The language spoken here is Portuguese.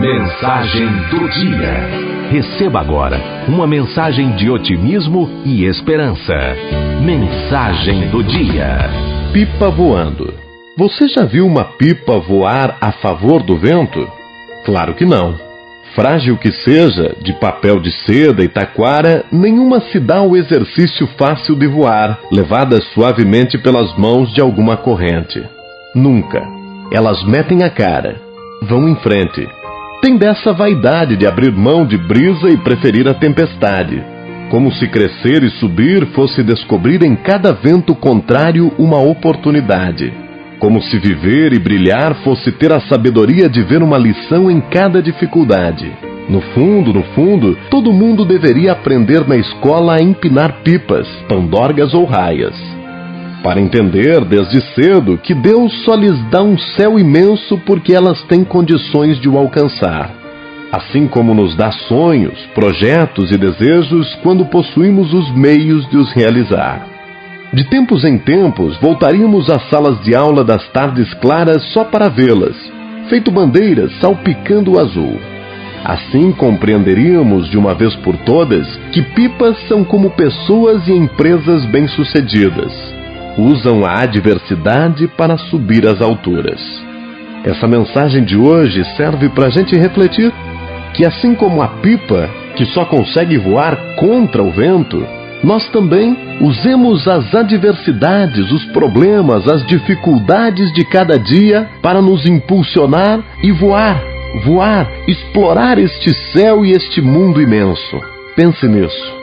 Mensagem do dia. Receba agora uma mensagem de otimismo e esperança. Mensagem do dia. Pipa voando. Você já viu uma pipa voar a favor do vento? Claro que não. Frágil que seja, de papel de seda e taquara, nenhuma se dá ao exercício fácil de voar, levada suavemente pelas mãos de alguma corrente. Nunca. Elas metem a cara, vão em frente. Tem dessa vaidade de abrir mão de brisa e preferir a tempestade. Como se crescer e subir fosse descobrir em cada vento contrário uma oportunidade. Como se viver e brilhar fosse ter a sabedoria de ver uma lição em cada dificuldade. No fundo, no fundo, todo mundo deveria aprender na escola a empinar pipas, pandorgas ou raias. Para entender desde cedo que Deus só lhes dá um céu imenso porque elas têm condições de o alcançar. Assim como nos dá sonhos, projetos e desejos quando possuímos os meios de os realizar. De tempos em tempos, voltaríamos às salas de aula das tardes claras só para vê-las, feito bandeiras salpicando o azul. Assim compreenderíamos de uma vez por todas que pipas são como pessoas e empresas bem-sucedidas. Usam a adversidade para subir às alturas. Essa mensagem de hoje serve para a gente refletir que, assim como a pipa, que só consegue voar contra o vento, nós também usemos as adversidades, os problemas, as dificuldades de cada dia para nos impulsionar e voar, voar, explorar este céu e este mundo imenso. Pense nisso.